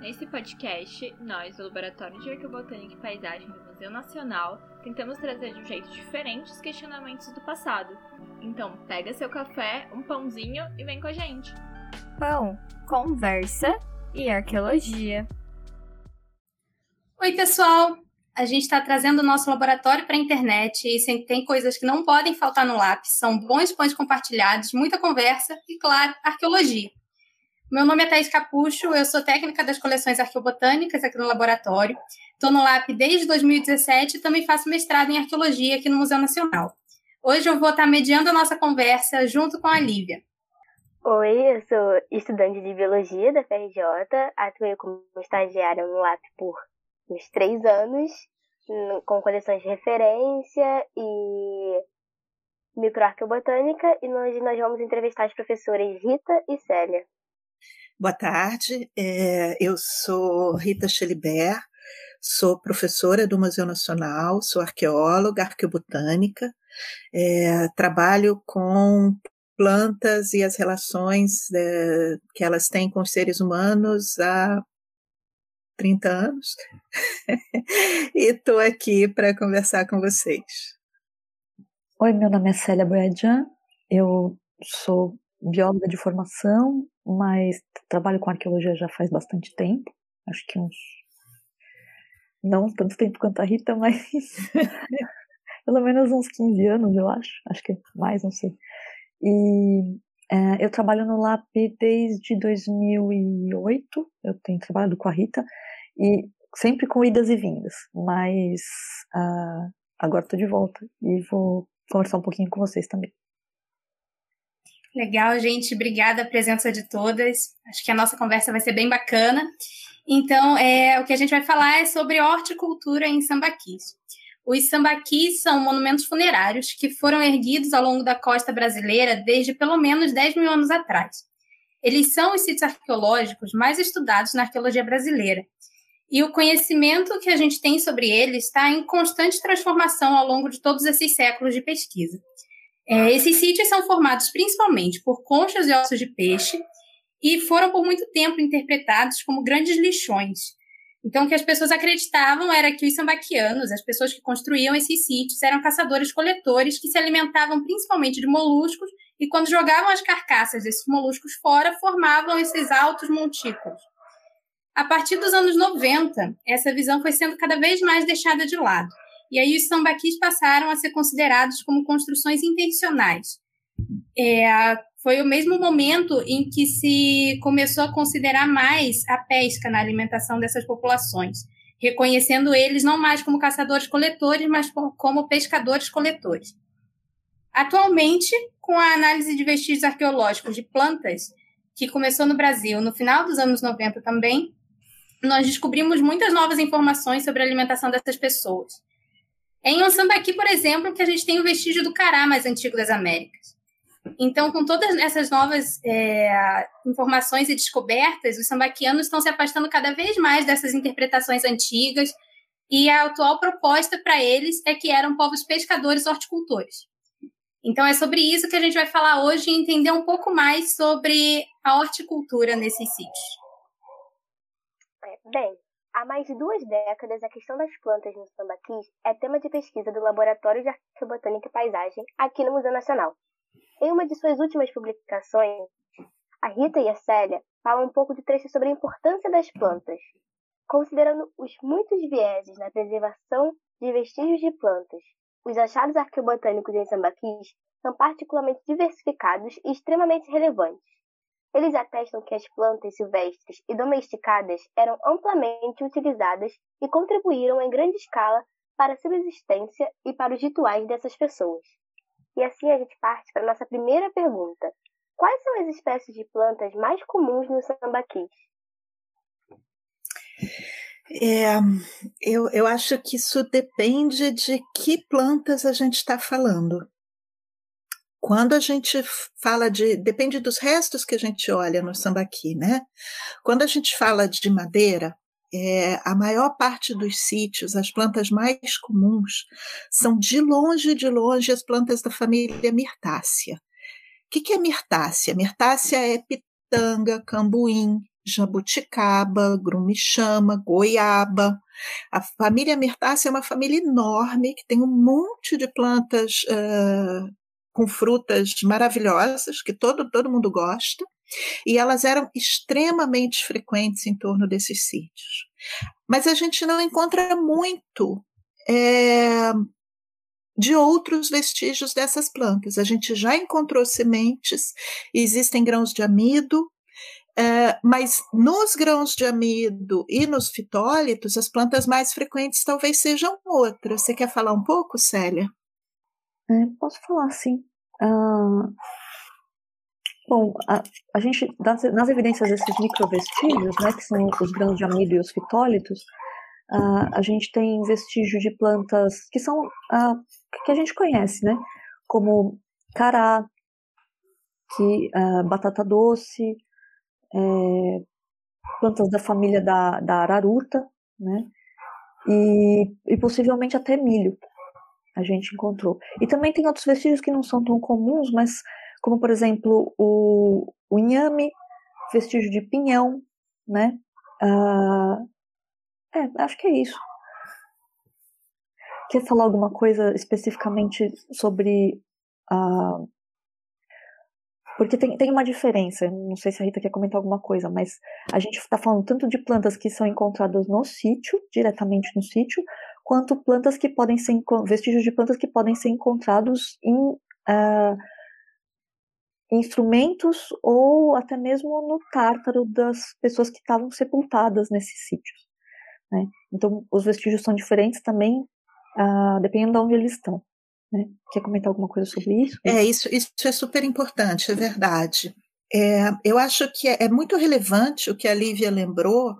Nesse podcast, nós, do Laboratório de Arqueobotânica e Paisagem do Museu Nacional, tentamos trazer de um jeito diferente os questionamentos do passado. Então, pega seu café, um pãozinho e vem com a gente. Pão, conversa e arqueologia. Oi, pessoal! A gente está trazendo o nosso laboratório para a internet e tem coisas que não podem faltar no lápis. São bons pães compartilhados, muita conversa e, claro, arqueologia. Meu nome é Thais Capucho, eu sou técnica das coleções arqueobotânicas aqui no laboratório. Estou no LAP desde 2017 e também faço mestrado em arqueologia aqui no Museu Nacional. Hoje eu vou estar mediando a nossa conversa junto com a Lívia. Oi, eu sou estudante de biologia da FRJ, atuei como estagiária no LAP por uns três anos, com coleções de referência e microarqueobotânica, e hoje nós vamos entrevistar as professoras Rita e Célia. Boa tarde, é, eu sou Rita Schelibert, sou professora do Museu Nacional, sou arqueóloga, arqueobotânica, é, trabalho com plantas e as relações é, que elas têm com os seres humanos há 30 anos e estou aqui para conversar com vocês. Oi, meu nome é Célia Boiadian, eu sou bióloga de formação, mas trabalho com arqueologia já faz bastante tempo, acho que uns. Não tanto tempo quanto a Rita, mas pelo menos uns 15 anos, eu acho. Acho que mais, não sei. E é, eu trabalho no LAP desde 2008, eu tenho trabalhado com a Rita, e sempre com idas e vindas, mas uh, agora estou de volta e vou conversar um pouquinho com vocês também. Legal, gente. Obrigada a presença de todas. Acho que a nossa conversa vai ser bem bacana. Então, é, o que a gente vai falar é sobre horticultura em sambaquis. Os sambaquis são monumentos funerários que foram erguidos ao longo da costa brasileira desde pelo menos 10 mil anos atrás. Eles são os sítios arqueológicos mais estudados na arqueologia brasileira. E o conhecimento que a gente tem sobre eles está em constante transformação ao longo de todos esses séculos de pesquisa. É, esses sítios são formados principalmente por conchas e ossos de peixe e foram por muito tempo interpretados como grandes lixões. Então, o que as pessoas acreditavam era que os sambaquianos, as pessoas que construíam esses sítios, eram caçadores-coletores que se alimentavam principalmente de moluscos e, quando jogavam as carcaças desses moluscos fora, formavam esses altos montículos. A partir dos anos 90, essa visão foi sendo cada vez mais deixada de lado. E aí os sambaquis passaram a ser considerados como construções intencionais. É, foi o mesmo momento em que se começou a considerar mais a pesca na alimentação dessas populações, reconhecendo eles não mais como caçadores-coletores, mas como pescadores-coletores. Atualmente, com a análise de vestígios arqueológicos de plantas, que começou no Brasil no final dos anos 90 também, nós descobrimos muitas novas informações sobre a alimentação dessas pessoas. É em Ansambaqui, por exemplo, que a gente tem o vestígio do cará mais antigo das Américas. Então, com todas essas novas é, informações e descobertas, os sambaquianos estão se afastando cada vez mais dessas interpretações antigas e a atual proposta para eles é que eram povos pescadores horticultores. Então, é sobre isso que a gente vai falar hoje e entender um pouco mais sobre a horticultura nesses sítios. É, bem, Há mais de duas décadas, a questão das plantas no sambaquis é tema de pesquisa do Laboratório de Arqueobotânica e Paisagem aqui no Museu Nacional. Em uma de suas últimas publicações, a Rita e a Célia falam um pouco de trecho sobre a importância das plantas, considerando os muitos vieses na preservação de vestígios de plantas. Os achados arqueobotânicos em sambaquis são particularmente diversificados e extremamente relevantes. Eles atestam que as plantas silvestres e domesticadas eram amplamente utilizadas e contribuíram em grande escala para a subsistência e para os rituais dessas pessoas. E assim a gente parte para a nossa primeira pergunta. Quais são as espécies de plantas mais comuns no sambaquis? É, eu, eu acho que isso depende de que plantas a gente está falando. Quando a gente fala de. Depende dos restos que a gente olha no sambaqui, né? Quando a gente fala de madeira, é, a maior parte dos sítios, as plantas mais comuns, são de longe, de longe, as plantas da família Mirtácea. O que, que é Mirtácea? Mirtácea é pitanga, cambuim, jabuticaba, grumichama, goiaba. A família mirtácea é uma família enorme que tem um monte de plantas uh, com frutas maravilhosas que todo, todo mundo gosta. E elas eram extremamente frequentes em torno desses sítios. Mas a gente não encontra muito é, de outros vestígios dessas plantas. A gente já encontrou sementes, existem grãos de amido, é, mas nos grãos de amido e nos fitólitos, as plantas mais frequentes talvez sejam outras. Você quer falar um pouco, Célia? É, posso falar, sim. Uh, bom, a, a gente, das, nas evidências desses microvestígios, né, que são os grãos de amido e os fitólitos, uh, a gente tem vestígio de plantas que são uh, que a gente conhece, né, como cará, que, batata doce, é, plantas da família da, da araruta, né? E, e possivelmente até milho a gente encontrou. E também tem outros vestígios que não são tão comuns, mas como por exemplo o, o inhame, vestígio de pinhão, né? Ah, é, acho que é isso. Quer falar alguma coisa especificamente sobre a porque tem, tem uma diferença, não sei se a Rita quer comentar alguma coisa, mas a gente está falando tanto de plantas que são encontradas no sítio, diretamente no sítio, quanto plantas que podem ser, vestígios de plantas que podem ser encontrados em uh, instrumentos ou até mesmo no tártaro das pessoas que estavam sepultadas nesses sítios. Né? Então, os vestígios são diferentes também, uh, dependendo de onde eles estão. Né? Quer comentar alguma coisa sobre isso? É, isso, isso é super importante, é verdade. É, eu acho que é, é, muito relevante o que a Lívia lembrou,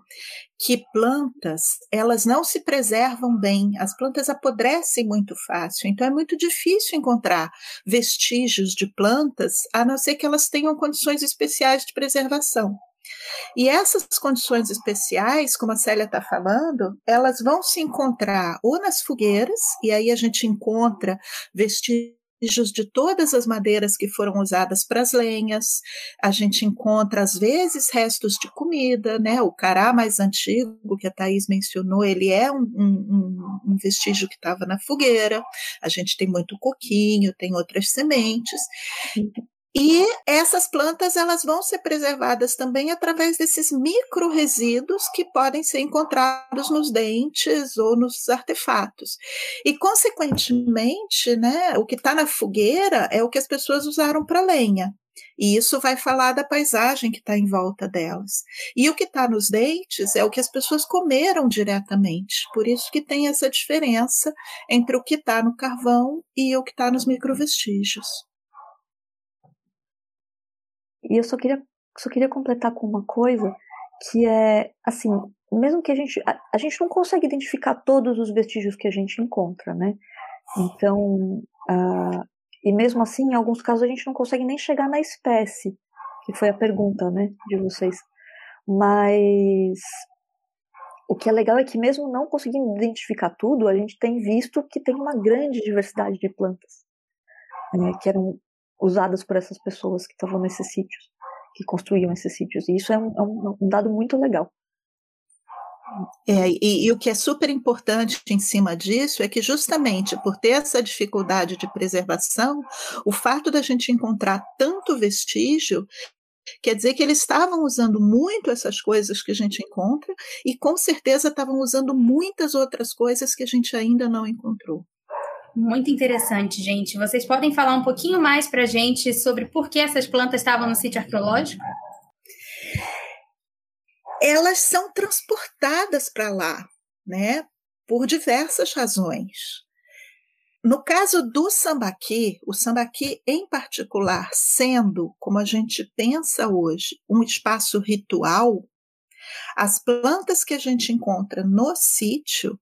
que plantas, elas não se preservam bem, as plantas apodrecem muito fácil, então é muito difícil encontrar vestígios de plantas, a não ser que elas tenham condições especiais de preservação. E essas condições especiais, como a Célia está falando, elas vão se encontrar ou nas fogueiras, e aí a gente encontra vestígios de todas as madeiras que foram usadas para as lenhas. A gente encontra, às vezes, restos de comida, né? O cará mais antigo que a Thais mencionou, ele é um, um, um vestígio que estava na fogueira. A gente tem muito coquinho, tem outras sementes. E essas plantas elas vão ser preservadas também através desses micro resíduos que podem ser encontrados nos dentes ou nos artefatos. E consequentemente, né, o que está na fogueira é o que as pessoas usaram para lenha. E isso vai falar da paisagem que está em volta delas. E o que está nos dentes é o que as pessoas comeram diretamente. Por isso que tem essa diferença entre o que está no carvão e o que está nos microvestígios. E eu só queria, só queria completar com uma coisa que é, assim, mesmo que a gente, a, a gente não consegue identificar todos os vestígios que a gente encontra, né? Então, uh, e mesmo assim, em alguns casos a gente não consegue nem chegar na espécie, que foi a pergunta, né, de vocês. Mas o que é legal é que mesmo não conseguindo identificar tudo, a gente tem visto que tem uma grande diversidade de plantas, né, que eram usadas por essas pessoas que estavam nesses sítios, que construíam esses sítios. E isso é um, é um dado muito legal. É, e, e, o que é super importante em cima disso é que, justamente por ter essa dificuldade de preservação, o fato da gente encontrar tanto vestígio quer dizer que eles estavam usando muito essas coisas que a gente encontra e, com certeza, estavam usando muitas outras coisas que a gente ainda não encontrou. Muito interessante, gente. Vocês podem falar um pouquinho mais para a gente sobre por que essas plantas estavam no sítio arqueológico? Elas são transportadas para lá, né? Por diversas razões. No caso do sambaqui, o sambaqui em particular, sendo, como a gente pensa hoje, um espaço ritual, as plantas que a gente encontra no sítio,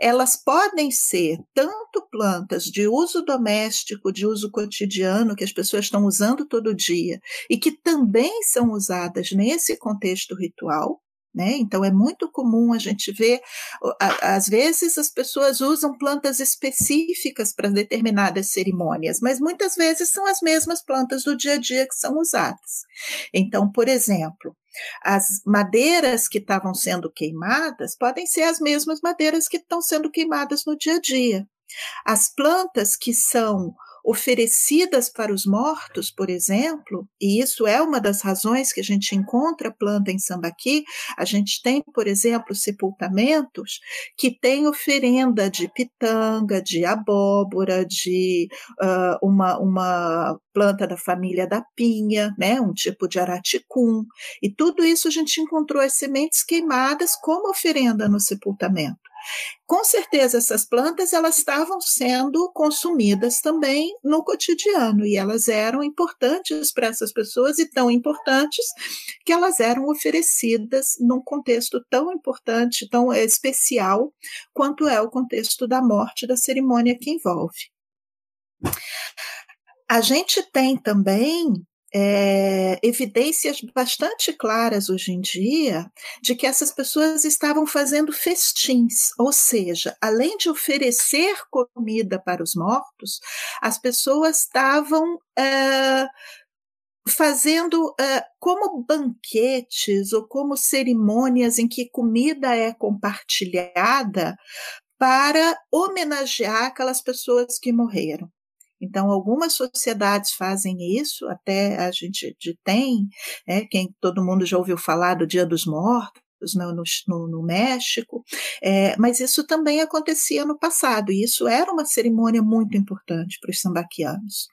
elas podem ser tanto plantas de uso doméstico, de uso cotidiano, que as pessoas estão usando todo dia, e que também são usadas nesse contexto ritual, Né? Então, é muito comum a gente ver, às vezes as pessoas usam plantas específicas para determinadas cerimônias, mas muitas vezes são as mesmas plantas do dia a dia que são usadas. Então, por exemplo, as madeiras que estavam sendo queimadas podem ser as mesmas madeiras que estão sendo queimadas no dia a dia. As plantas que são oferecidas para os mortos, por exemplo, e isso é uma das razões que a gente encontra planta em sambaqui, a gente tem, por exemplo, sepultamentos que têm oferenda de pitanga, de abóbora, de uh, uma, uma planta da família da pinha, né, um tipo de araticum, e tudo isso a gente encontrou as sementes queimadas como oferenda no sepultamento. Com certeza essas plantas elas estavam sendo consumidas também no cotidiano e elas eram importantes para essas pessoas e tão importantes que elas eram oferecidas num contexto tão importante, tão especial quanto é o contexto da morte da cerimônia que envolve. A gente tem também é, evidências bastante claras hoje em dia de que essas pessoas estavam fazendo festins, ou seja, além de oferecer comida para os mortos, as pessoas estavam é, fazendo é, como banquetes ou como cerimônias em que comida é compartilhada para homenagear aquelas pessoas que morreram. Então, algumas sociedades fazem isso, até a gente tem, é, quem todo mundo já ouviu falar do Dia dos Mortos, no, no, no, México, é, mas isso também acontecia no passado, e isso era uma cerimônia muito importante para os sambaquianos.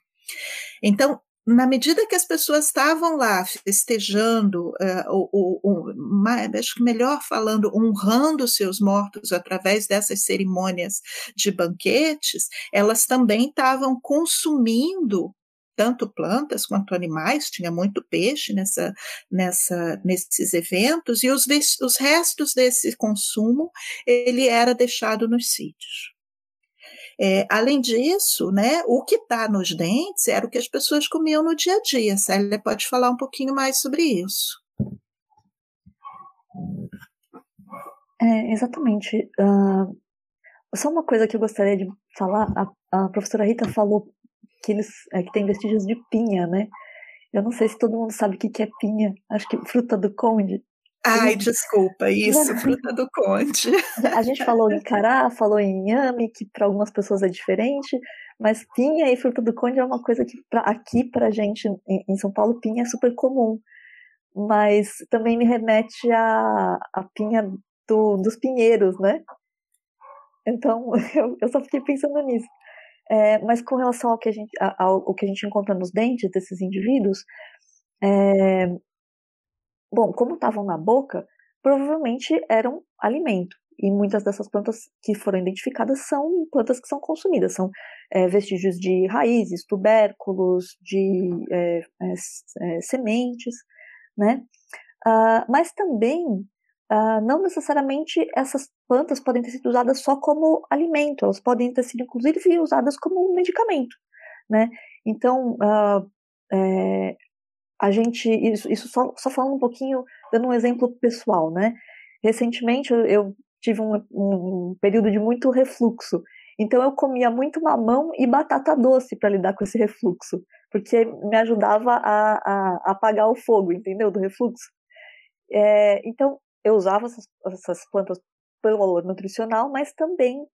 Então, na medida que as pessoas estavam lá festejando, uh, ou, ou, acho que melhor falando, honrando seus mortos através dessas cerimônias de banquetes, elas também estavam consumindo tanto plantas quanto animais, tinha muito peixe nessa, nessa, nesses eventos, e os, os restos desse consumo ele era deixado nos sítios. É, além disso, né, o que está nos dentes era o que as pessoas comiam no dia a dia. Célia pode falar um pouquinho mais sobre isso. É, exatamente. Uh, só uma coisa que eu gostaria de falar, a, a professora Rita falou que, eles, é, que tem vestígios de pinha, né? Eu não sei se todo mundo sabe o que é pinha. Acho que fruta do conde. Ai, desculpa, isso, fruta do conde. A gente falou em cará, falou em inhame, que para algumas pessoas é diferente, mas pinha e fruta do conde é uma coisa que pra, aqui pra gente, em, São Paulo, pinha é super comum. Mas também me remete à, à pinha do, dos pinheiros, né? Então, eu, eu só fiquei pensando nisso. É, mas com relação ao que, a gente, ao, ao, que a gente encontra nos dentes desses indivíduos, é, Bom, como estavam na boca, provavelmente eram alimento. E muitas dessas plantas que foram identificadas são plantas que são consumidas, são é, vestígios de raízes, tubérculos, de é, é, sementes, né? Uh, mas também, uh, não necessariamente essas plantas podem ter sido usadas só como alimento, elas podem ter sido inclusive usadas como medicamento, né? Então, uh, a gente, isso, isso só, só falando um pouquinho, dando um exemplo pessoal, né? Recentemente eu, eu tive um, um, período de muito refluxo, então eu comia muito mamão e batata doce para lidar com esse refluxo, porque me ajudava a, a, a apagar o fogo, entendeu? Do refluxo. É, então eu usava essas, essas plantas pelo valor nutricional, mas também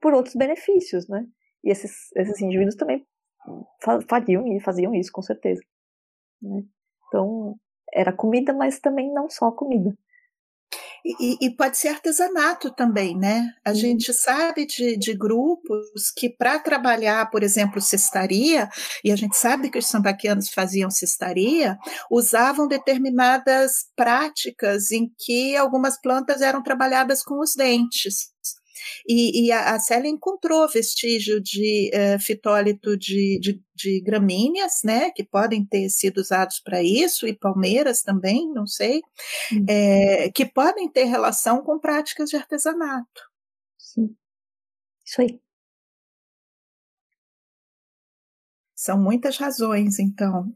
por outros benefícios, né? E esses, esses indivíduos também faziam, faziam isso, com certeza. Né? Então, era comida, mas também não só comida. E, e, pode ser artesanato também, né? A gente sabe de, de grupos que, para trabalhar, por exemplo, cestaria, e a gente sabe que os sambaquianos faziam cestaria, usavam determinadas práticas em que algumas plantas eram trabalhadas com os dentes. E, e a, a Célia encontrou vestígio de uh, fitólito de, de, de, gramíneas, né, que podem ter sido usados para isso, e palmeiras também, não sei, uhum. é, que podem ter relação com práticas de artesanato. Sim, isso aí. São muitas razões, então.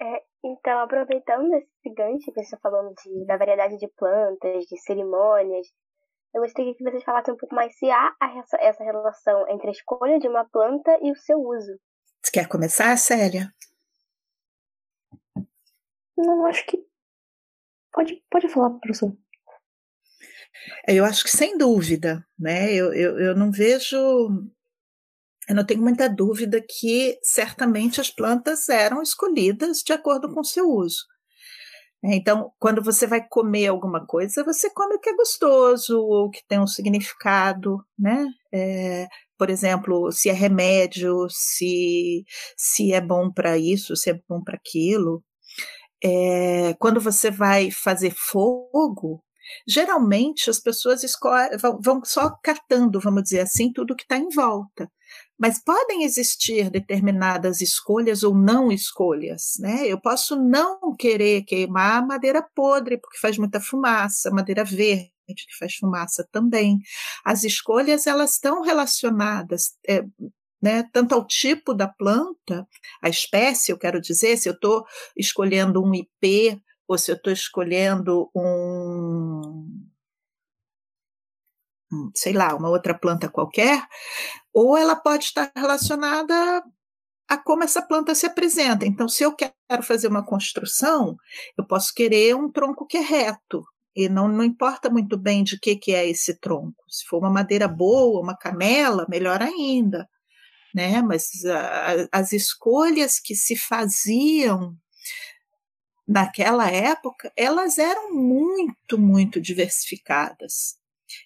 É, Então, aproveitando esse gancho que você está falando de, da variedade de plantas, de cerimônias, eu gostaria que vocês falassem um pouco mais se há essa relação entre a escolha de uma planta e o seu uso. Você quer começar, Célia? Não, acho que. Pode, pode falar, professor. Eu acho que sem dúvida, né? Eu, eu, eu não vejo. Eu não tenho muita dúvida que certamente as plantas eram escolhidas de acordo com o seu uso. É, então, quando você vai comer alguma coisa, você come o que é gostoso, ou que tem um significado, né? É, por exemplo, se é remédio, se, se é bom para isso, se é bom para aquilo. É, quando você vai fazer fogo, geralmente as pessoas vão, vão só catando, vamos dizer assim, tudo que está em volta. Mas podem existir determinadas escolhas ou não escolhas, né? Eu posso não querer queimar madeira podre, porque faz muita fumaça, madeira verde, que faz fumaça também. As escolhas, elas estão relacionadas, é, né, tanto ao tipo da planta, a espécie, eu quero dizer, se eu estou escolhendo um IP ou se eu estou escolhendo um, sei lá, uma outra planta qualquer, ou ela pode estar relacionada a como essa planta se apresenta. Então, se eu quero fazer uma construção, eu posso querer um tronco que é reto, e não, não importa muito bem de que, que é esse tronco. Se for uma madeira boa, uma canela, melhor ainda. Né? Mas a, as escolhas que se faziam naquela época, elas eram muito, muito diversificadas.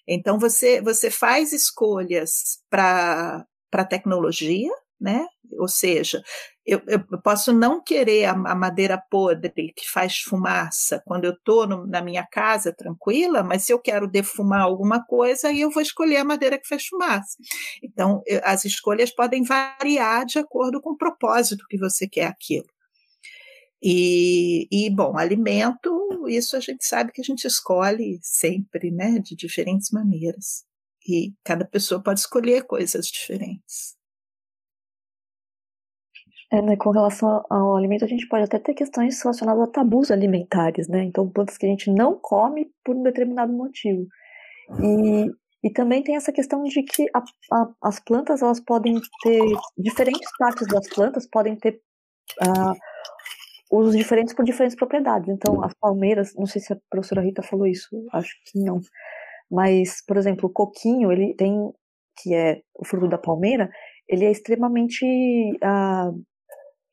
Então você você faz escolhas para para tecnologia, né? Ou seja, eu, eu, posso não querer a, madeira podre que faz fumaça quando eu estou na minha casa tranquila, mas se eu quero defumar alguma coisa, aí eu vou escolher a madeira que faz fumaça. Então, eu, as escolhas podem variar de acordo com o propósito que você quer aquilo. E, e, bom, alimento, isso a gente sabe que a gente escolhe sempre, né, de diferentes maneiras. E cada pessoa pode escolher coisas diferentes. É, né, com relação ao alimento, a gente pode até ter questões relacionadas a tabus alimentares, né? Então, plantas que a gente não come por um determinado motivo. E, e também tem essa questão de que a, a, as plantas, elas podem ter, diferentes partes das plantas podem ter uh, usos diferentes por diferentes propriedades. Então, as palmeiras, não sei se a professora Rita falou isso, acho que não. Mas, por exemplo, o coquinho, ele tem, que é o fruto da palmeira, ele é extremamente ah,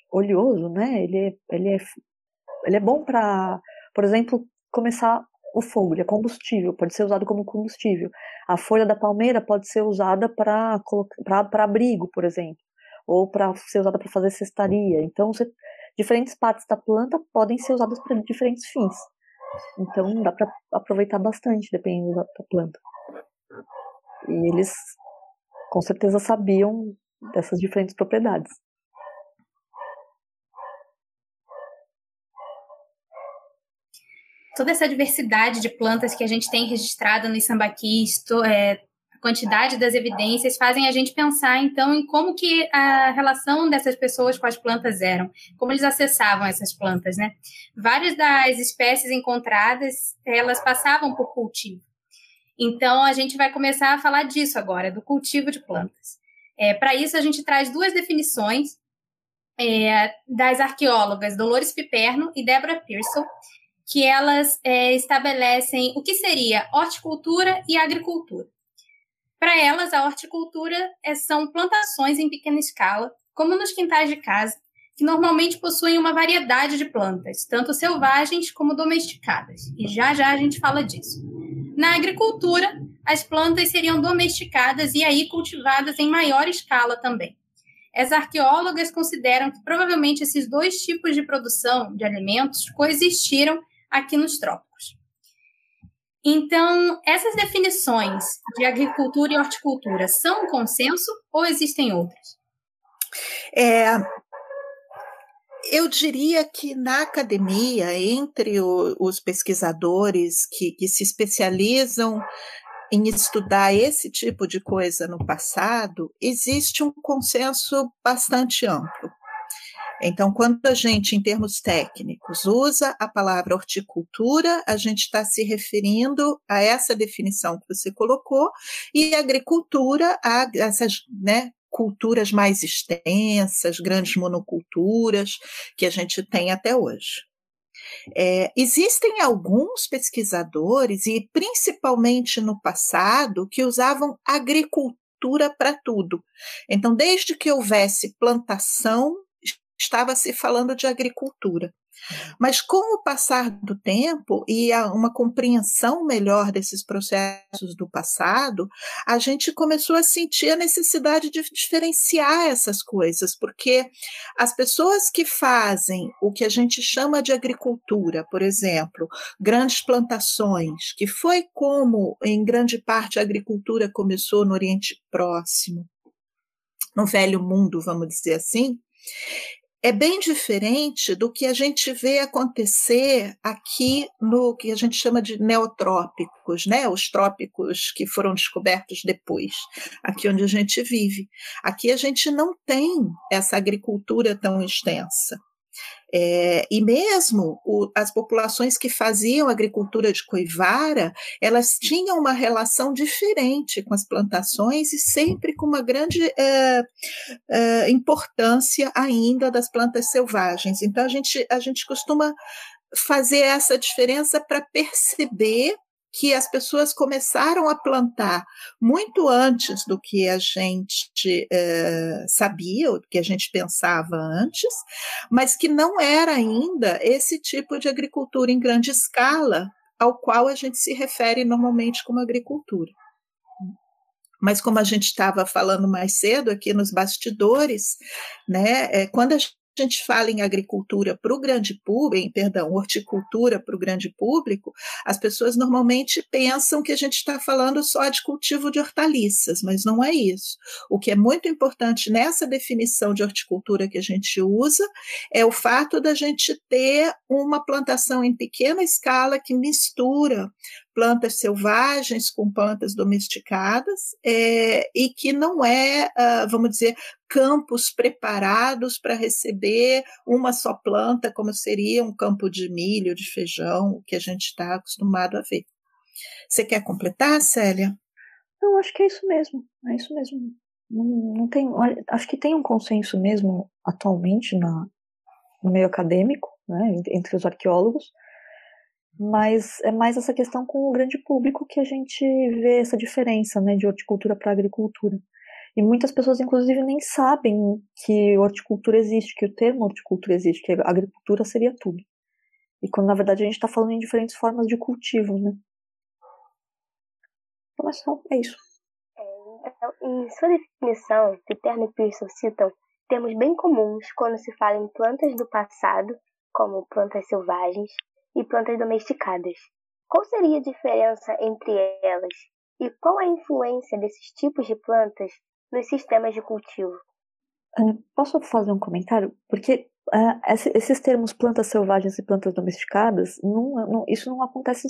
oleoso, né? Ele é, ele é, ele é bom para, por exemplo, começar o fogo, ele é combustível, pode ser usado como combustível. A folha da palmeira pode ser usada para abrigo, por exemplo, ou para ser usada para fazer cestaria. Então, você diferentes partes da planta podem ser usadas para diferentes fins. Então dá para aproveitar bastante dependendo da, da planta. E eles com certeza sabiam dessas diferentes propriedades. Toda essa diversidade de plantas que a gente tem registrada no sambaquis, é, quantidade das evidências fazem a gente pensar então em como que a relação dessas pessoas com as plantas eram, como eles acessavam essas plantas, né? Várias das espécies encontradas, elas passavam por cultivo. Então a gente vai começar a falar disso agora, do cultivo de plantas. É, Para isso a gente traz duas definições é, das arqueólogas Dolores Piperno e Deborah Pearson, que elas é, estabelecem o que seria horticultura e agricultura. Para elas, a horticultura é, são plantações em pequena escala, como nos quintais de casa, que normalmente possuem uma variedade de plantas, tanto selvagens como domesticadas. E já já a gente fala disso. Na agricultura, as plantas seriam domesticadas e aí cultivadas em maior escala também. As arqueólogas consideram que provavelmente esses dois tipos de produção de alimentos coexistiram aqui nos trópicos. Então, essas definições de agricultura e horticultura são um consenso ou existem outras? É, eu diria que na academia, entre o, os pesquisadores que, que se especializam em estudar esse tipo de coisa no passado, existe um consenso bastante amplo. Então, quando a gente, em termos técnicos, usa a palavra horticultura, a gente está se referindo a essa definição que você colocou, e agricultura a essas né, culturas mais extensas, grandes monoculturas que a gente tem até hoje. É, existem alguns pesquisadores, e principalmente no passado, que usavam agricultura para tudo. Então, desde que houvesse plantação, estava se falando de agricultura. Mas com o passar do tempo e uma compreensão melhor desses processos do passado, a gente começou a sentir a necessidade de diferenciar essas coisas, porque as pessoas que fazem o que a gente chama de agricultura, por exemplo, grandes plantações, que foi como, em grande parte, a agricultura começou no Oriente Próximo, no Velho Mundo, vamos dizer assim, é bem diferente do que a gente vê acontecer aqui no que a gente chama de neotrópicos, né? Os trópicos que foram descobertos depois, aqui onde a gente vive. Aqui a gente não tem essa agricultura tão extensa. É, e mesmo o, as populações que faziam agricultura de coivara, elas tinham uma relação diferente com as plantações e sempre com uma grande é, é, importância ainda das plantas selvagens. Então a gente, a gente costuma fazer essa diferença para perceber que as pessoas começaram a plantar muito antes do que a gente eh, sabia, ou do que a gente pensava antes, mas que não era ainda esse tipo de agricultura em grande escala ao qual a gente se refere normalmente como agricultura. Mas como a gente estava falando mais cedo aqui nos bastidores, né, é, quando a a gente fala em agricultura para o grande público, perdão, horticultura para o grande público, as pessoas normalmente pensam que a gente está falando só de cultivo de hortaliças, mas não é isso. O que é muito importante nessa definição de horticultura que a gente usa é o fato da gente ter uma plantação em pequena escala que mistura plantas selvagens com plantas domesticadas é, e que não é, uh, vamos dizer, campos preparados para receber uma só planta, como seria um campo de milho, de feijão, que a gente está acostumado a ver. Você quer completar, Célia? Não, acho que é isso mesmo. É isso mesmo. Não, não tem, acho que tem um consenso mesmo atualmente na, no meio acadêmico, né, entre os arqueólogos, mas é mais essa questão com o grande público que a gente vê essa diferença, né, de horticultura para agricultura. E muitas pessoas, inclusive, nem sabem que horticultura existe, que o termo horticultura existe, que agricultura seria tudo. E quando, na verdade, a gente está falando em diferentes formas de cultivo, né? Então, mas só, é isso. Então, em sua definição, Peterno e Pearson citam termos bem comuns quando se fala em plantas do passado, como plantas selvagens, e plantas domesticadas. Qual seria a diferença entre elas e qual a influência desses tipos de plantas nos sistemas de cultivo? Posso fazer um comentário? Porque uh, esses termos plantas selvagens e plantas domesticadas, não, não, isso não acontece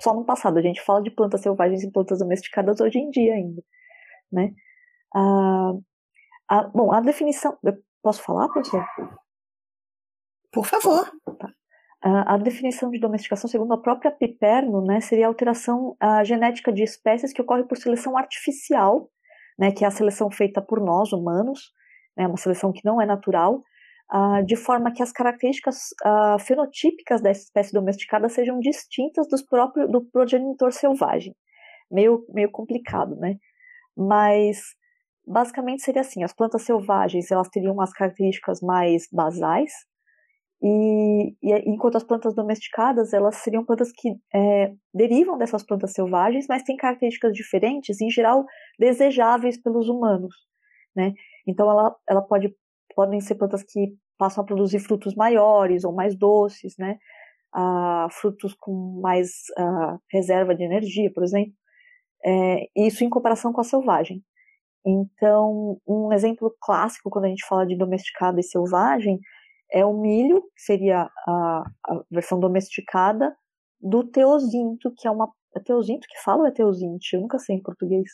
só no passado. A gente fala de plantas selvagens e plantas domesticadas hoje em dia ainda, né? Uh, a, bom, a definição... Eu posso falar, professor? Por favor. Tá. A definição de domesticação, segundo a própria Piperno, né, seria a alteração a genética de espécies que ocorre por seleção artificial, né, que é a seleção feita por nós, humanos, né, uma seleção que não é natural, uh, de forma que as características uh, fenotípicas da espécie domesticada sejam distintas dos próprios, do progenitor selvagem. Meio, meio complicado, né? Mas basicamente seria assim: as plantas selvagens elas teriam as características mais basais, e, e, enquanto as plantas domesticadas, elas seriam plantas que é, derivam dessas plantas selvagens, mas têm características diferentes, em geral desejáveis pelos humanos, né? Então, ela, ela pode, podem ser plantas que passam a produzir frutos maiores ou mais doces, né? Ah, frutos com mais ah, reserva de energia, por exemplo. É, isso em comparação com a selvagem. Então, um exemplo clássico quando a gente fala de domesticada e selvagem é o milho, que seria a, a versão domesticada, do teozinto, que é uma. É teozinto que fala ou é teozinte? Eu nunca sei em português.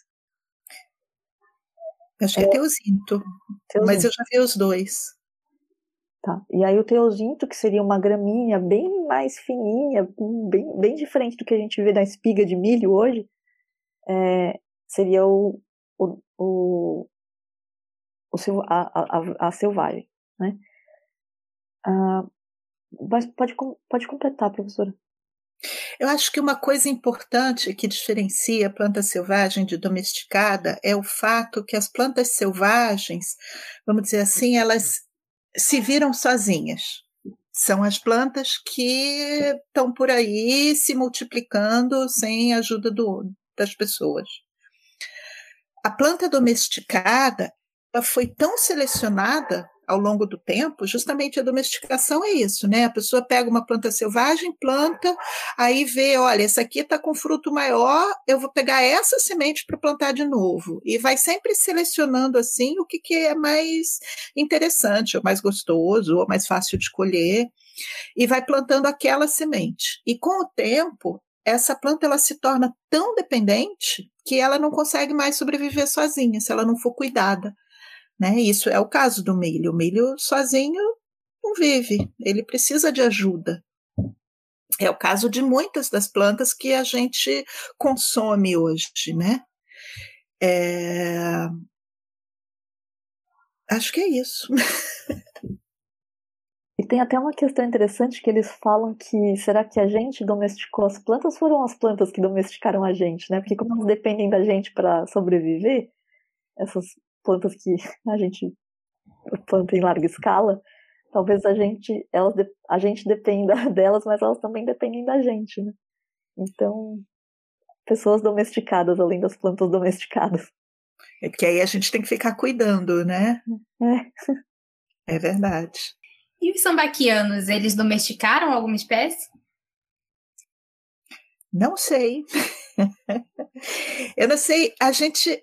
Acho que é, é teozinto, teozinto, mas eu já vi os dois. Tá? E aí o teozinto, que seria uma graminha bem mais fininha, bem, bem diferente do que a gente vê na espiga de milho hoje, é, seria o, o, o, o a, a, a, selvagem. Né? Ah, mas pode, pode completar, professora. Eu acho que uma coisa importante que diferencia a planta selvagem de domesticada é o fato que as plantas selvagens, vamos dizer assim, elas se viram sozinhas. São as plantas que estão por aí se multiplicando sem a ajuda do, das pessoas. A planta domesticada ela foi tão selecionada ao longo do tempo, justamente a domesticação é isso, né? A pessoa pega uma planta selvagem, planta, aí vê, olha, essa aqui está com fruto maior, eu vou pegar essa semente para plantar de novo. E vai sempre selecionando assim o que, que é mais interessante, ou mais gostoso, ou mais fácil de colher, e vai plantando aquela semente. E com o tempo, essa planta ela se torna tão dependente que ela não consegue mais sobreviver sozinha se ela não for cuidada. Né? Isso é o caso do milho. O milho sozinho não vive, ele precisa de ajuda. É o caso de muitas das plantas que a gente consome hoje, né? É... Acho que é isso. E tem até uma questão interessante que eles falam que será que a gente domesticou as plantas? Foram as plantas que domesticaram a gente, né? Porque como elas dependem da gente para sobreviver, essas plantas que a gente planta em larga escala, talvez a gente, elas, a gente dependa delas, mas elas também dependem da gente, né? Então, pessoas domesticadas além das plantas domesticadas. É porque aí a gente tem que ficar cuidando, né? É. É verdade. E os sambaquianos, eles domesticaram alguma espécie? Não sei. Eu não sei. A gente,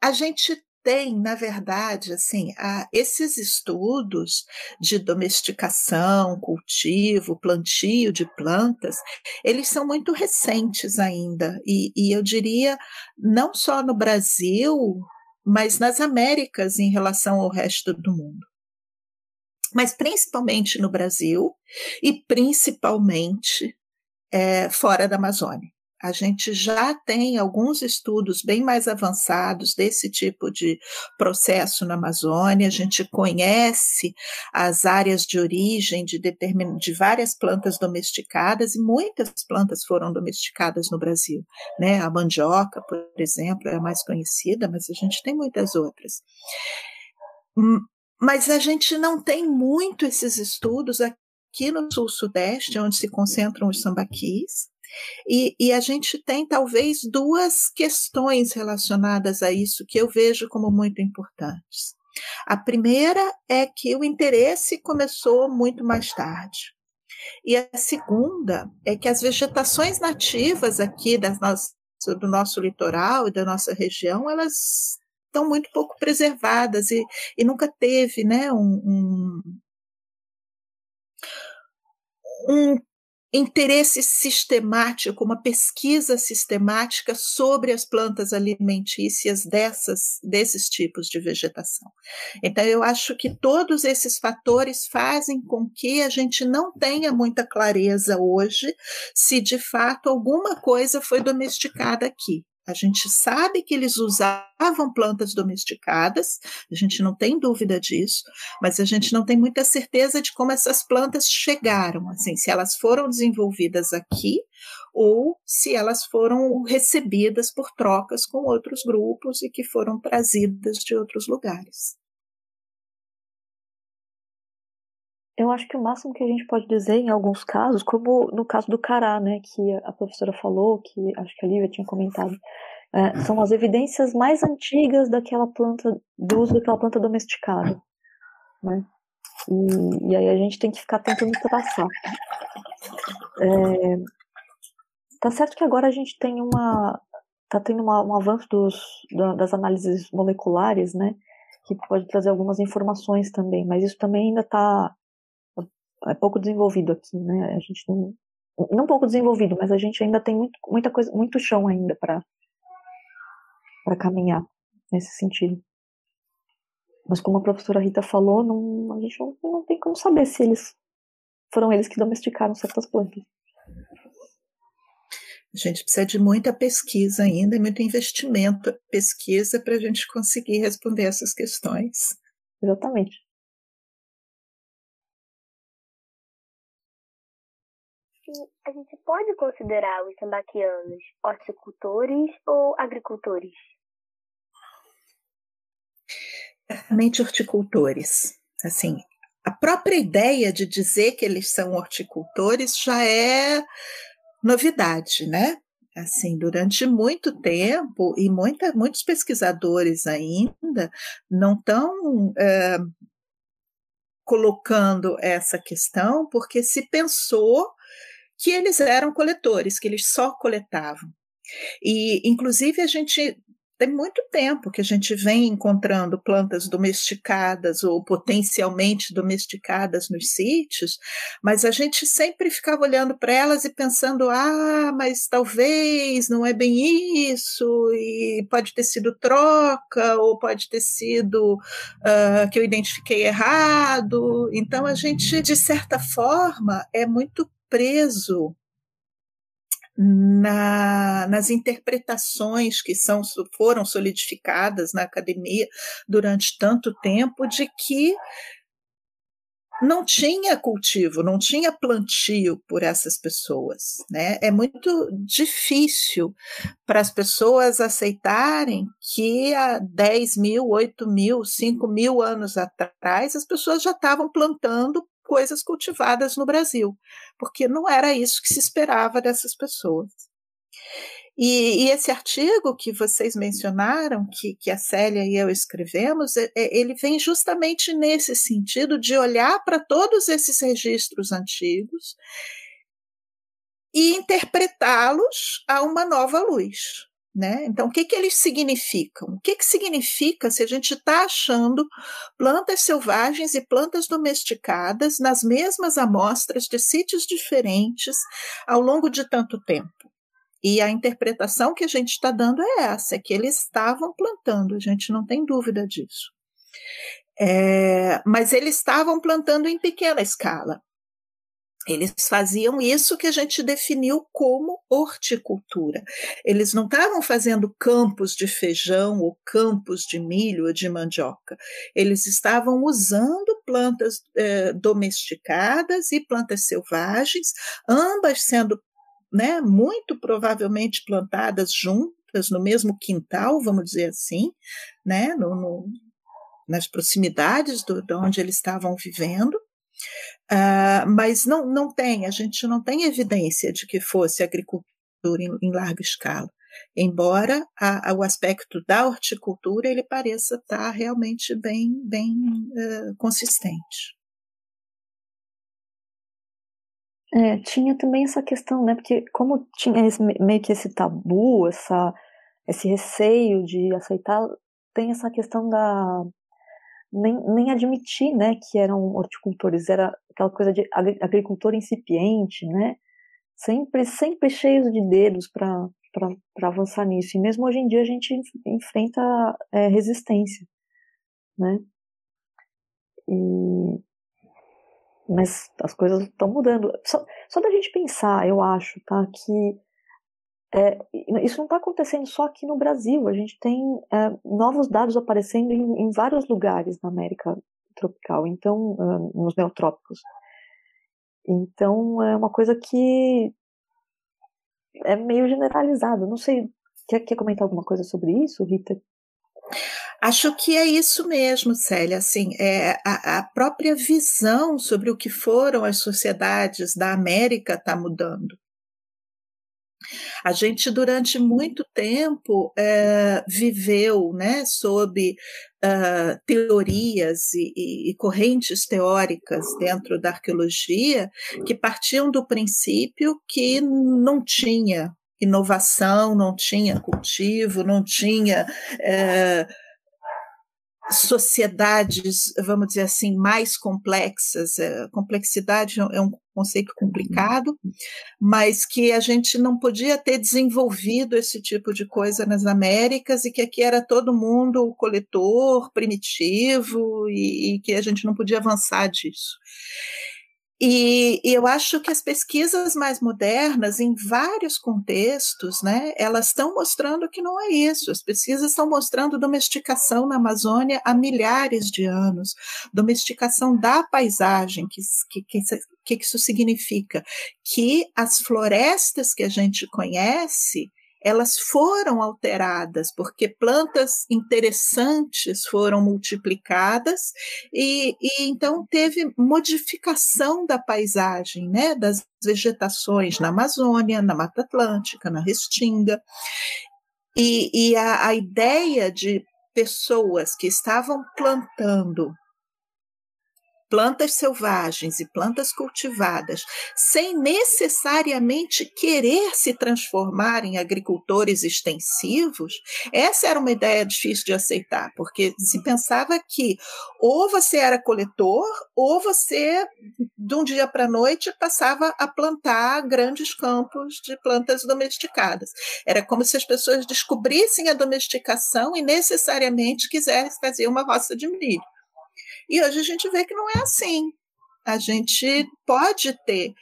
a gente tem, na verdade, assim, a, esses estudos de domesticação, cultivo, plantio de plantas, eles são muito recentes ainda. E, e eu diria, não só no Brasil, mas nas Américas em relação ao resto do mundo. Mas principalmente no Brasil e principalmente é, fora da Amazônia. A gente já tem alguns estudos bem mais avançados desse tipo de processo na Amazônia. A gente conhece as áreas de origem de, determin... de várias plantas domesticadas e muitas plantas foram domesticadas no Brasil. Né? A mandioca, por exemplo, é a mais conhecida, mas a gente tem muitas outras. Hum, mas a gente não tem muito esses estudos aqui no sul-sudeste, onde se concentram os sambaquis. E, e, a gente tem talvez duas questões relacionadas a isso que eu vejo como muito importantes. A primeira é que o interesse começou muito mais tarde. E a segunda é que as vegetações nativas aqui das do nosso litoral e da nossa região, elas estão muito pouco preservadas e, e nunca teve né, um, um, um interesse sistemático, uma pesquisa sistemática sobre as plantas alimentícias dessas, desses tipos de vegetação. Então, eu acho que todos esses fatores fazem com que a gente não tenha muita clareza hoje se de fato alguma coisa foi domesticada aqui. A gente sabe que eles usavam plantas domesticadas, a gente não tem dúvida disso, mas a gente não tem muita certeza de como essas plantas chegaram, assim, se elas foram desenvolvidas aqui ou se elas foram recebidas por trocas com outros grupos e que foram trazidas de outros lugares. Eu acho que o máximo que a gente pode dizer em alguns casos, como no caso do cará, né, que a professora falou, que acho que a Lívia tinha comentado, é, são as evidências mais antigas daquela planta, do uso daquela planta domesticada, né? E, e aí a gente tem que ficar tentando traçar. É, tá certo que agora a gente tem uma, tá tendo uma, um avanço dos, das análises moleculares, né? Que pode trazer algumas informações também, mas isso também ainda está é pouco desenvolvido aqui, né? A gente não, não pouco desenvolvido, mas a gente ainda tem muito, muita coisa, muito chão ainda para para caminhar nesse sentido. Mas como a professora Rita falou, não, a gente não, não tem como saber se eles foram eles que domesticaram certas plantas. A gente precisa de muita pesquisa ainda e muito investimento, pesquisa, para a gente conseguir responder essas questões. Exatamente. A gente pode considerar os sambaquianos horticultores ou agricultores? Certamente horticultores. Assim, a própria ideia de dizer que eles são horticultores já é novidade, né? Assim, durante muito tempo, e muita, muitos pesquisadores ainda não estão é, colocando essa questão, porque se pensou que eles eram coletores, que eles só coletavam. E, inclusive, a gente tem muito tempo que a gente vem encontrando plantas domesticadas ou potencialmente domesticadas nos sítios, mas a gente sempre ficava olhando para elas e pensando: ah, mas talvez não é bem isso, e pode ter sido troca, ou pode ter sido uh, que eu identifiquei errado. Então a gente, de certa forma, é muito preso na, nas interpretações que são, foram solidificadas na academia durante tanto tempo de que não tinha cultivo, não tinha plantio por essas pessoas. Né? É muito difícil para as pessoas aceitarem que há 10 mil, 8 mil, 5 mil anos atrás as pessoas já estavam plantando coisas cultivadas no Brasil, porque não era isso que se esperava dessas pessoas. E, e, esse artigo que vocês mencionaram, que, que, a Célia e eu escrevemos, é, é, ele vem justamente nesse sentido de olhar para todos esses registros antigos e interpretá-los a uma nova luz. Né? Então, o que, que eles significam? O que, que significa se a gente está achando plantas selvagens e plantas domesticadas nas mesmas amostras de sítios diferentes ao longo de tanto tempo? E a interpretação que a gente está dando é essa: é que eles estavam plantando, a gente não tem dúvida disso. É, mas eles estavam plantando em pequena escala. Eles faziam isso que a gente definiu como horticultura. Eles não estavam fazendo campos de feijão ou campos de milho ou de mandioca. Eles estavam usando plantas eh, domesticadas e plantas selvagens, ambas sendo né, muito provavelmente plantadas juntas no mesmo quintal, vamos dizer assim, né, no, no, nas proximidades de onde eles estavam vivendo. Uh, mas não, não tem, a gente não tem evidência de que fosse agricultura em, em larga escala, embora a, a, o aspecto da horticultura ele pareça estar realmente bem, bem uh, consistente. É, tinha também essa questão, né? Porque como tinha esse, meio que esse tabu, essa, esse receio de aceitar, tem essa questão da nem, nem admitir, né, que eram horticultores, era aquela coisa de agricultor incipiente, né, sempre, sempre cheios de dedos para avançar nisso. E mesmo hoje em dia a gente enfrenta é, resistência, né. E, mas as coisas estão mudando. Só, só da gente pensar, eu acho, tá, que é, isso não está acontecendo só aqui no Brasil, a gente tem é, novos dados aparecendo em, em, vários lugares na América tropical, então, é, nos neotrópicos. Então, é uma coisa que é meio generalizada. Não sei, quer, quer comentar alguma coisa sobre isso, Rita? Acho que é isso mesmo, Célia. Assim, é, a, a própria visão sobre o que foram as sociedades da América está mudando. A gente, durante muito tempo, é, viveu né, sob uh, teorias e, e, e, correntes teóricas dentro da arqueologia que partiam do princípio que não tinha inovação, não tinha cultivo, não tinha. É, sociedades, vamos dizer assim, mais complexas. É, complexidade é um conceito complicado, mas que a gente não podia ter desenvolvido esse tipo de coisa nas Américas e que aqui era todo mundo coletor, primitivo e, e que a gente não podia avançar disso. E, e, eu acho que as pesquisas mais modernas, em vários contextos, né, elas estão mostrando que não é isso. As pesquisas estão mostrando domesticação na Amazônia há milhares de anos, domesticação da paisagem, que, que, que, que isso significa? Que as florestas que a gente conhece, elas foram alteradas, porque plantas interessantes foram multiplicadas, e, e, então teve modificação da paisagem, né, das vegetações na Amazônia, na Mata Atlântica, na Restinga. E, e a, a ideia de pessoas que estavam plantando plantas selvagens e plantas cultivadas, sem necessariamente querer se transformar em agricultores extensivos, essa era uma ideia difícil de aceitar, porque se pensava que ou você era coletor, ou você, de um dia para a noite, passava a plantar grandes campos de plantas domesticadas. Era como se as pessoas descobrissem a domesticação e necessariamente quisessem fazer uma roça de milho. E hoje a gente vê que não é assim. A gente pode ter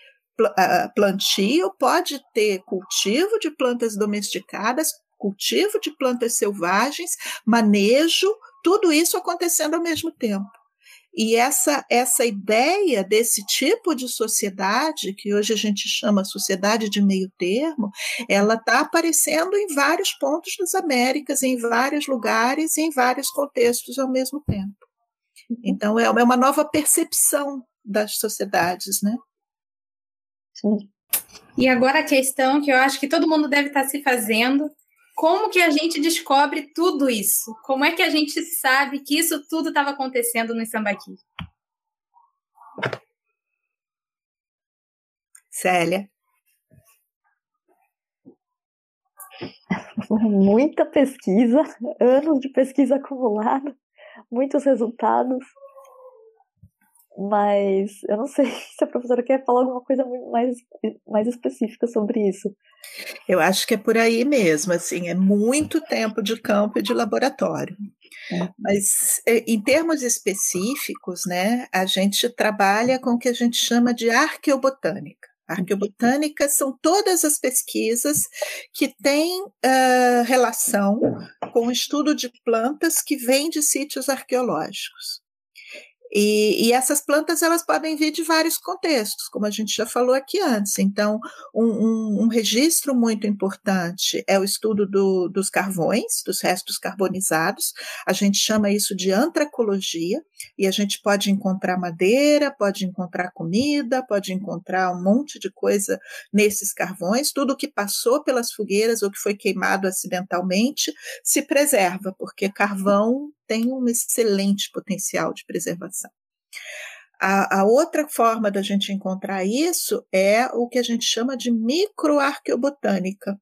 plantio, pode ter cultivo de plantas domesticadas, cultivo de plantas selvagens, manejo, tudo isso acontecendo ao mesmo tempo. E essa, essa ideia desse tipo de sociedade, que hoje a gente chama sociedade de meio termo, ela está aparecendo em vários pontos das Américas, em vários lugares, em vários contextos ao mesmo tempo. Então, é, é uma nova percepção das sociedades, né? Sim. E agora a questão que eu acho que todo mundo deve estar se fazendo, como que a gente descobre tudo isso? Como é que a gente sabe que isso tudo estava acontecendo no Sambaqui? Célia. Muita pesquisa, anos de pesquisa acumulada muitos resultados, mas eu não sei se a professora quer falar alguma coisa mais, mais específica sobre isso. Eu acho que é por aí mesmo, assim, é muito tempo de campo e de laboratório. É. Mas é, em termos específicos, né, a gente trabalha com o que a gente chama de arqueobotânica. Arqueobotânica são todas as pesquisas que têm uh, relação com o estudo de plantas que vêm de sítios arqueológicos. E, e, essas plantas elas podem vir de vários contextos, como a gente já falou aqui antes. Então, um, um, um registro muito importante é o estudo do, dos carvões, dos restos carbonizados. A gente chama isso de antracologia, e a gente pode encontrar madeira, pode encontrar comida, pode encontrar um monte de coisa nesses carvões. Tudo que passou pelas fogueiras ou que foi queimado acidentalmente se preserva, porque carvão tem um excelente potencial de preservação. A, a, outra forma da gente encontrar isso é o que a gente chama de microarqueobotânica,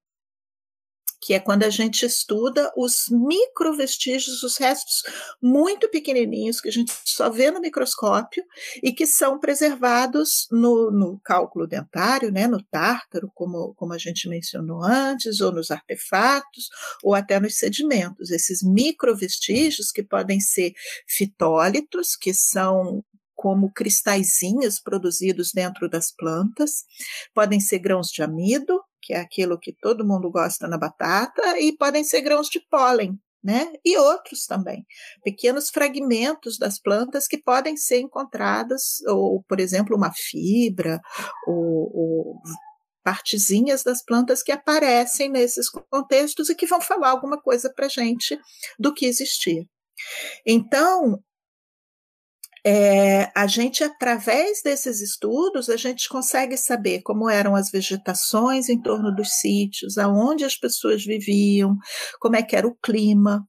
que é quando a gente estuda os microvestígios, os restos muito pequenininhos que a gente só vê no microscópio e que são preservados no, no cálculo dentário, né, no tártaro, como, como a gente mencionou antes, ou nos artefatos, ou até nos sedimentos. Esses microvestígios que podem ser fitólitos, que são como cristalzinhos produzidos dentro das plantas, podem ser grãos de amido, que é aquilo que todo mundo gosta na batata, e podem ser grãos de pólen, né? E outros também, pequenos fragmentos das plantas que podem ser encontrados, ou, por exemplo, uma fibra, ou, ou partezinhas das plantas que aparecem nesses contextos e que vão falar alguma coisa para gente do que existia. Então, é, a gente, através desses estudos, a gente consegue saber como eram as vegetações em torno dos sítios, aonde as pessoas viviam, como é que era o clima,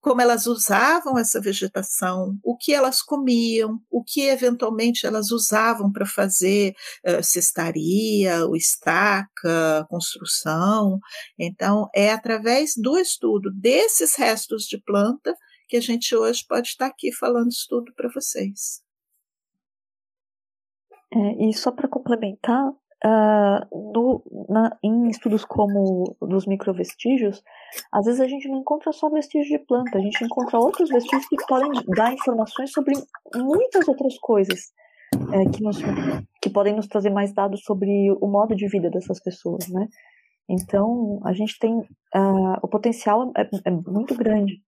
como elas usavam essa vegetação, o que elas comiam, o que eventualmente elas usavam para fazer uh, cestaria, o estaca, construção. Então, é através do estudo desses restos de planta que a gente hoje pode estar aqui falando isso tudo para vocês. É, e só para complementar, uh, no, na, em estudos como dos microvestígios, às vezes a gente não encontra só vestígios de planta, a gente encontra outros vestígios que podem dar informações sobre muitas outras coisas. É, que, nos, que podem nos trazer mais dados sobre o modo de vida dessas pessoas, né? Então, a gente tem uh, o potencial é, é muito grande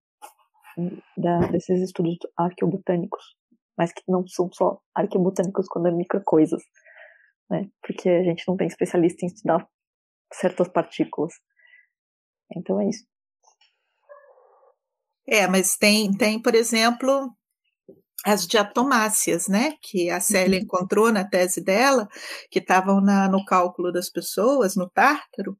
da, desses estudos arqueobotânicos, mas que não são só arqueobotânicos quando é micro coisas, né? Porque a gente não tem especialista em estudar certas partículas. Então é isso. É, mas tem, tem, por exemplo, as diatomáceas, né, que a Célia uhum. encontrou na tese dela, que estavam no cálculo das pessoas, no tártaro,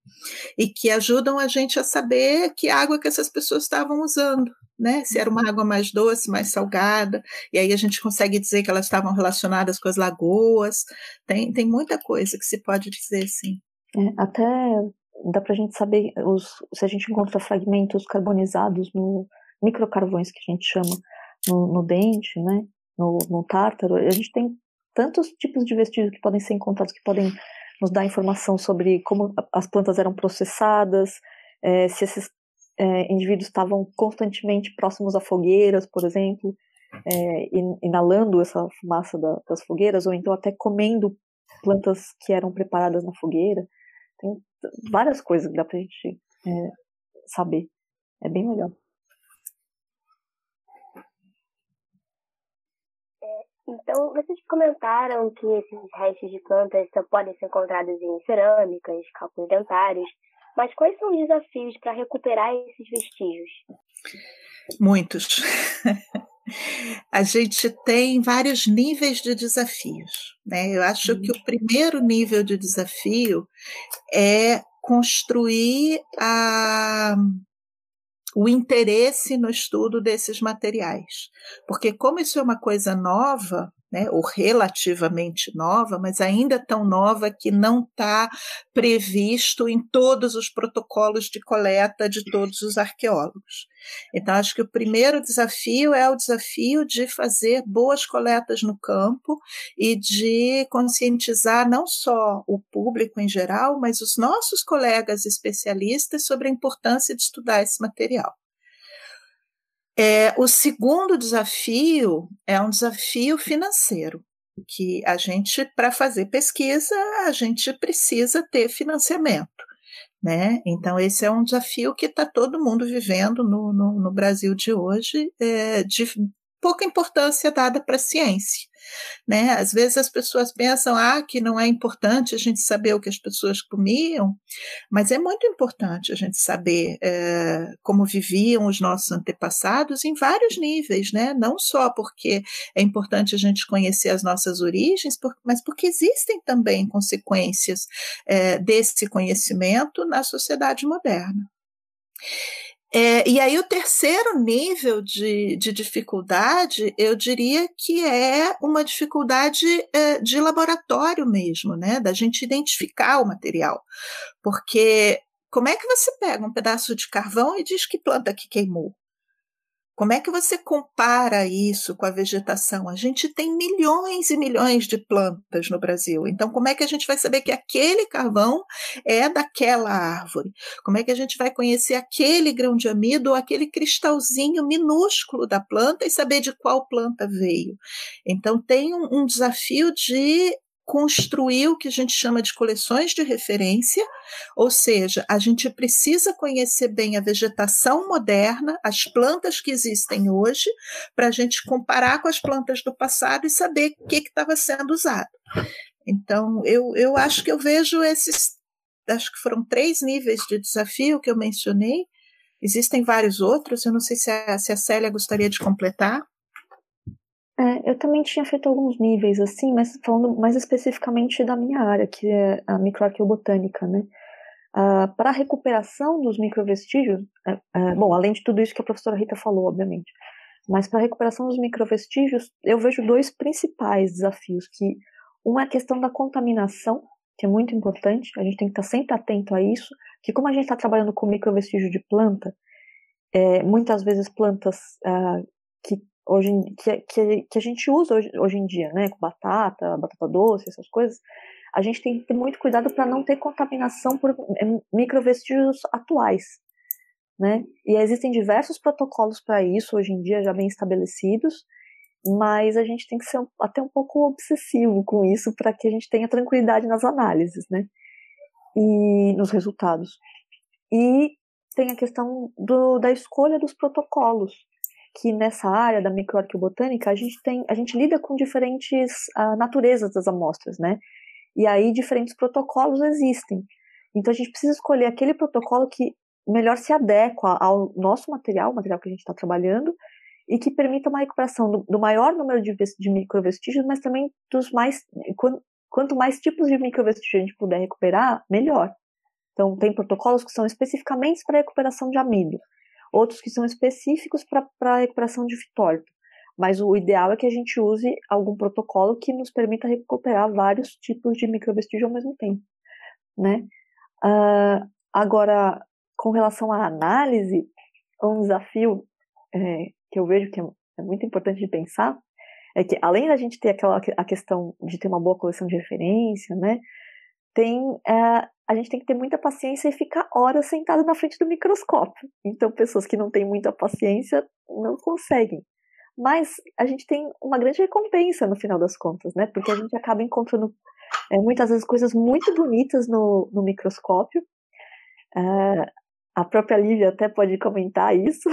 e que ajudam a gente a saber que água que essas pessoas estavam usando, né, se era uma água mais doce, mais salgada, e aí a gente consegue dizer que elas estavam relacionadas com as lagoas, tem, tem muita coisa que se pode dizer, sim. É, até dá para a gente saber os, se a gente encontra fragmentos carbonizados no microcarvões que a gente chama, no, no dente, né, no, no tártaro, a gente tem tantos tipos de vestígios que podem ser encontrados, que podem nos dar informação sobre como as plantas eram processadas, é, se esses é, indivíduos estavam constantemente próximos a fogueiras, por exemplo, é, inalando essa fumaça da, das fogueiras, ou então até comendo plantas que eram preparadas na fogueira. Tem várias coisas que dá pra gente é, saber. É bem legal. Então, vocês comentaram que esses restos de plantas só podem ser encontrados em cerâmicas, cálculos dentários, mas quais são os desafios para recuperar esses vestígios? Muitos. A gente tem vários níveis de desafios. Né? Eu acho que o primeiro nível de desafio é construir a, o interesse no estudo desses materiais. Porque, como isso é uma coisa nova, né, ou relativamente nova, mas ainda tão nova que não está previsto em todos os protocolos de coleta de todos os arqueólogos. Então, acho que o primeiro desafio é o desafio de fazer boas coletas no campo e de conscientizar não só o público em geral, mas os nossos colegas especialistas sobre a importância de estudar esse material. É, o segundo desafio é um desafio financeiro, que a gente, para fazer pesquisa, a gente precisa ter financiamento. Né? Então, esse é um desafio que está todo mundo vivendo no, no, no Brasil de hoje, é, de pouca importância dada para a ciência. Né? Às vezes as pessoas pensam ah, que não é importante a gente saber o que as pessoas comiam, mas é muito importante a gente saber é, como viviam os nossos antepassados em vários níveis, né? não só porque é importante a gente conhecer as nossas origens, mas porque existem também consequências é, desse conhecimento na sociedade moderna. É, e aí, o terceiro nível de, de, dificuldade, eu diria que é uma dificuldade é, de laboratório mesmo, né? Da gente identificar o material. Porque como é que você pega um pedaço de carvão e diz que planta que queimou? Como é que você compara isso com a vegetação? A gente tem milhões e milhões de plantas no Brasil. Então, como é que a gente vai saber que aquele carvão é daquela árvore? Como é que a gente vai conhecer aquele grão de amido ou aquele cristalzinho minúsculo da planta e saber de qual planta veio? Então, tem um, desafio de construir o que a gente chama de coleções de referência, ou seja, a gente precisa conhecer bem a vegetação moderna, as plantas que existem hoje, para a gente comparar com as plantas do passado e saber o que estava sendo usado. Então, eu, eu acho que eu vejo esses, acho que foram três níveis de desafio que eu mencionei, existem vários outros, eu não sei se a, se a Célia gostaria de completar. É, eu também tinha feito alguns níveis, assim, mas falando mais especificamente da minha área, que é a microarqueobotânica, né? Uh, para a recuperação dos microvestígios, é, é, bom, além de tudo isso que a professora Rita falou, obviamente, mas para a recuperação dos microvestígios, eu vejo dois principais desafios, que uma é a questão da contaminação, que é muito importante, a gente tem que estar sempre atento a isso, que como a gente está trabalhando com microvestígio de planta, é, muitas vezes plantas uh, que, hoje, que, que, que, a gente usa hoje, hoje em dia, né, com batata, batata doce, essas coisas, a gente tem que ter muito cuidado para não ter contaminação por microvestígios atuais. Né? E existem diversos protocolos para isso hoje em dia já bem estabelecidos, mas a gente tem que ser até um pouco obsessivo com isso para que a gente tenha tranquilidade nas análises, né? E nos resultados. E tem a questão do, da escolha dos protocolos, que nessa área da microarqueobotânica a gente tem, a gente lida com diferentes uh, naturezas das amostras, né? E aí diferentes protocolos existem. Então a gente precisa escolher aquele protocolo que melhor se adequa ao nosso material, o material que a gente está trabalhando, e que permita uma recuperação do, do maior número de, de, microvestígios, mas também dos mais. Quanto, quanto mais tipos de microvestígios a gente puder recuperar, melhor. Então, tem protocolos que são especificamente para recuperação de amido, outros que são específicos para a recuperação de fitólito. Mas o ideal é que a gente use algum protocolo que nos permita recuperar vários tipos de microvestígio ao mesmo tempo, né? Uh, agora, com relação à análise, um desafio é, que eu vejo que é, é, muito importante de pensar é que, além da gente ter aquela a questão de ter uma boa coleção de referência, né, tem é, a gente tem que ter muita paciência e ficar horas sentado na frente do microscópio. Então, pessoas que não têm muita paciência não conseguem. Mas a gente tem uma grande recompensa no final das contas, né? Porque a gente acaba encontrando é, muitas vezes coisas muito bonitas no, no microscópio. É, a própria Lívia até pode comentar isso.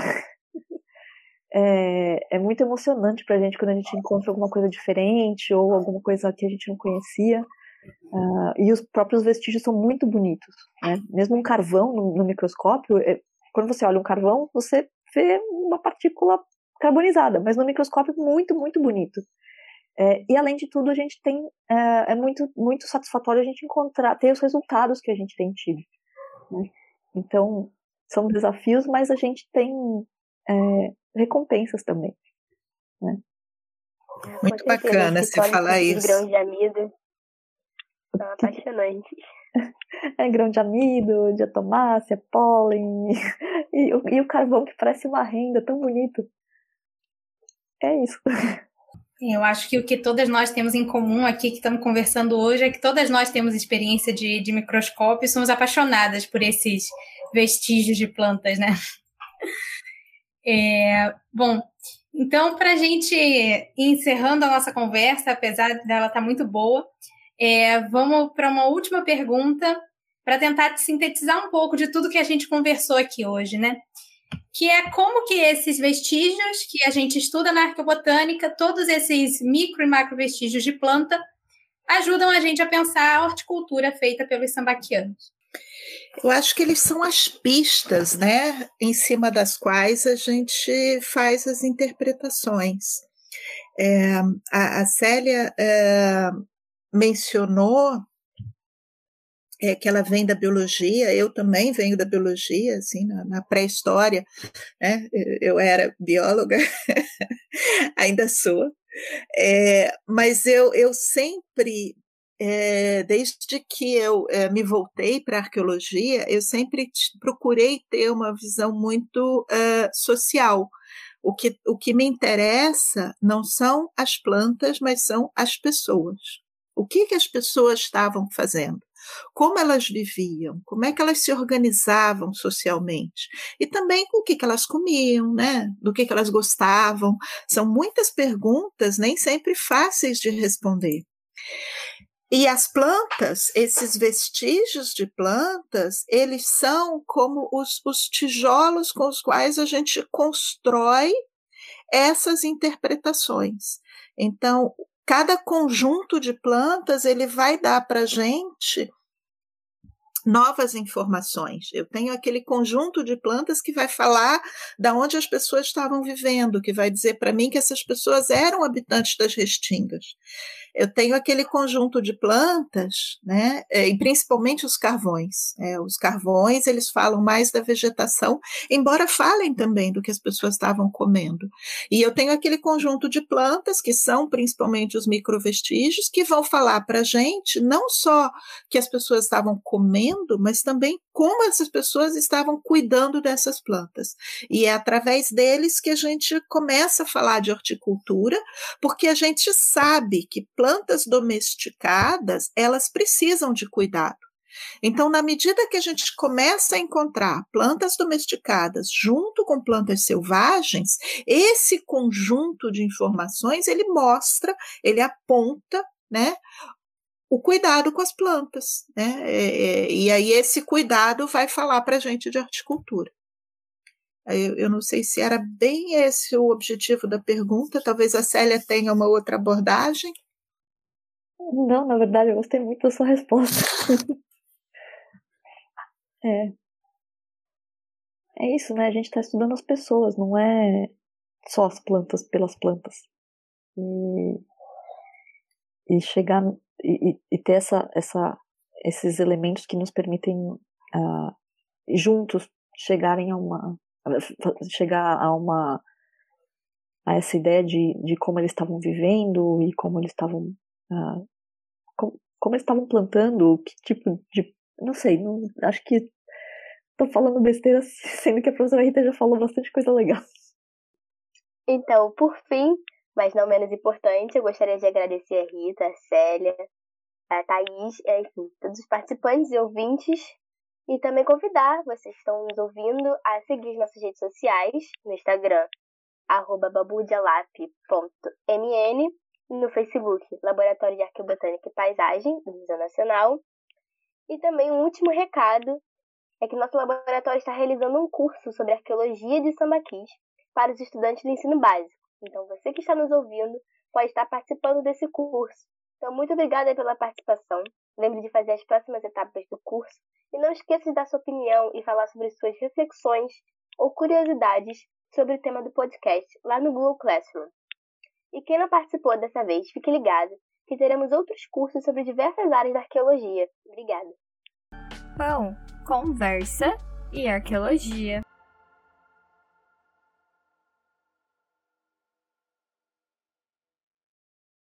é, é muito emocionante para a gente quando a gente encontra alguma coisa diferente ou alguma coisa que a gente não conhecia. Uh, e os próprios vestígios são muito bonitos. Né? Mesmo um carvão no, no microscópio, é, quando você olha um carvão, você vê uma partícula carbonizada, mas no microscópio muito, muito bonito. É, e além de tudo, a gente tem é, é, muito, muito satisfatório a gente encontrar, ter os resultados que a gente tem tido. Né? Então, são desafios, mas a gente tem é, recompensas também. Né? Muito bacana você falar isso. Grãos de amido são apaixonantes. É grão de amido, diatomácea, pólen, e, e o carvão que parece uma renda, tão bonito. É isso. Eu acho que o que todas nós temos em comum aqui que estamos conversando hoje é que todas nós temos experiência de, de microscópio e somos apaixonadas por esses vestígios de plantas, né? É, bom, então, para a gente ir encerrando a nossa conversa, apesar dela estar tá muito boa, é, vamos para uma última pergunta para tentar sintetizar um pouco de tudo que a gente conversou aqui hoje, né? que é como que esses vestígios que a gente estuda na arqueobotânica, todos esses micro e macro vestígios de planta, ajudam a gente a pensar a horticultura feita pelos sambaquianos. Eu acho que eles são as pistas, né, em cima das quais a gente faz as interpretações. É, a, a, Célia é, mencionou é, que ela vem da biologia, eu também venho da biologia, assim, na, na pré-história, né? Eu era bióloga, ainda sou, é, mas eu, eu sempre, é, desde que eu é, me voltei para a arqueologia, eu sempre procurei ter uma visão muito social. O que, o que me interessa não são as plantas, mas são as pessoas. O que, que as pessoas estavam fazendo? como elas viviam, como é que elas se organizavam socialmente e também o que, que elas comiam, né? Do que, que elas gostavam. São muitas perguntas, nem sempre fáceis de responder. E as plantas, esses vestígios de plantas, eles são como os, os tijolos com os quais a gente constrói essas interpretações. Então, cada conjunto de plantas ele vai dar para a gente novas informações. Eu tenho aquele conjunto de plantas que vai falar da onde as pessoas estavam vivendo, que vai dizer para mim que essas pessoas eram habitantes das restingas. Eu tenho aquele conjunto de plantas, né, é, e principalmente os carvões. É, os carvões eles falam mais da vegetação, embora falem também do que as pessoas estavam comendo. E eu tenho aquele conjunto de plantas que são principalmente os microvestígios que vão falar para a gente não só que as pessoas estavam comendo, mas também como essas pessoas estavam cuidando dessas plantas. E é através deles que a gente começa a falar de horticultura, porque a gente sabe que plantas domesticadas, elas precisam de cuidado. Então, na medida que a gente começa a encontrar plantas domesticadas junto com plantas selvagens, esse conjunto de informações ele mostra, ele aponta, né, o cuidado com as plantas, né? É, é, e aí esse cuidado vai falar para a gente de horticultura. Eu, eu, não sei se era bem esse o objetivo da pergunta, talvez a Célia tenha uma outra abordagem. Não, na verdade, eu gostei muito da sua resposta. é. É isso, né? A gente está estudando as pessoas, não é só as plantas pelas plantas. E, e chegar e, e ter essa, essa, esses elementos que nos permitem uh, juntos chegarem a uma chegar a uma a essa ideia de, de como eles estavam vivendo e como eles estavam uh, como, como, eles estavam plantando que tipo de não sei não, acho que tô falando besteira sendo que a professora Rita já falou bastante coisa legal. Então por fim mas não menos importante, eu gostaria de agradecer a Rita, a Célia, a Thaís, enfim, todos os participantes e ouvintes. E também convidar vocês que estão nos ouvindo a seguir as nossas redes sociais no Instagram, arroba babudialap.mn no Facebook, Laboratório de Arqueobotânica e Paisagem do Museu Nacional. E também um último recado é que nosso laboratório está realizando um curso sobre arqueologia de sambaquis para os estudantes do ensino básico. Então, você que está nos ouvindo pode estar participando desse curso. Então, muito obrigada pela participação. Lembre de fazer as próximas etapas do curso e não esqueça de dar sua opinião e falar sobre suas reflexões ou curiosidades sobre o tema do podcast lá no Google Classroom. E quem não participou dessa vez, fique ligado que teremos outros cursos sobre diversas áreas da arqueologia. Obrigada. Pão, conversa e arqueologia.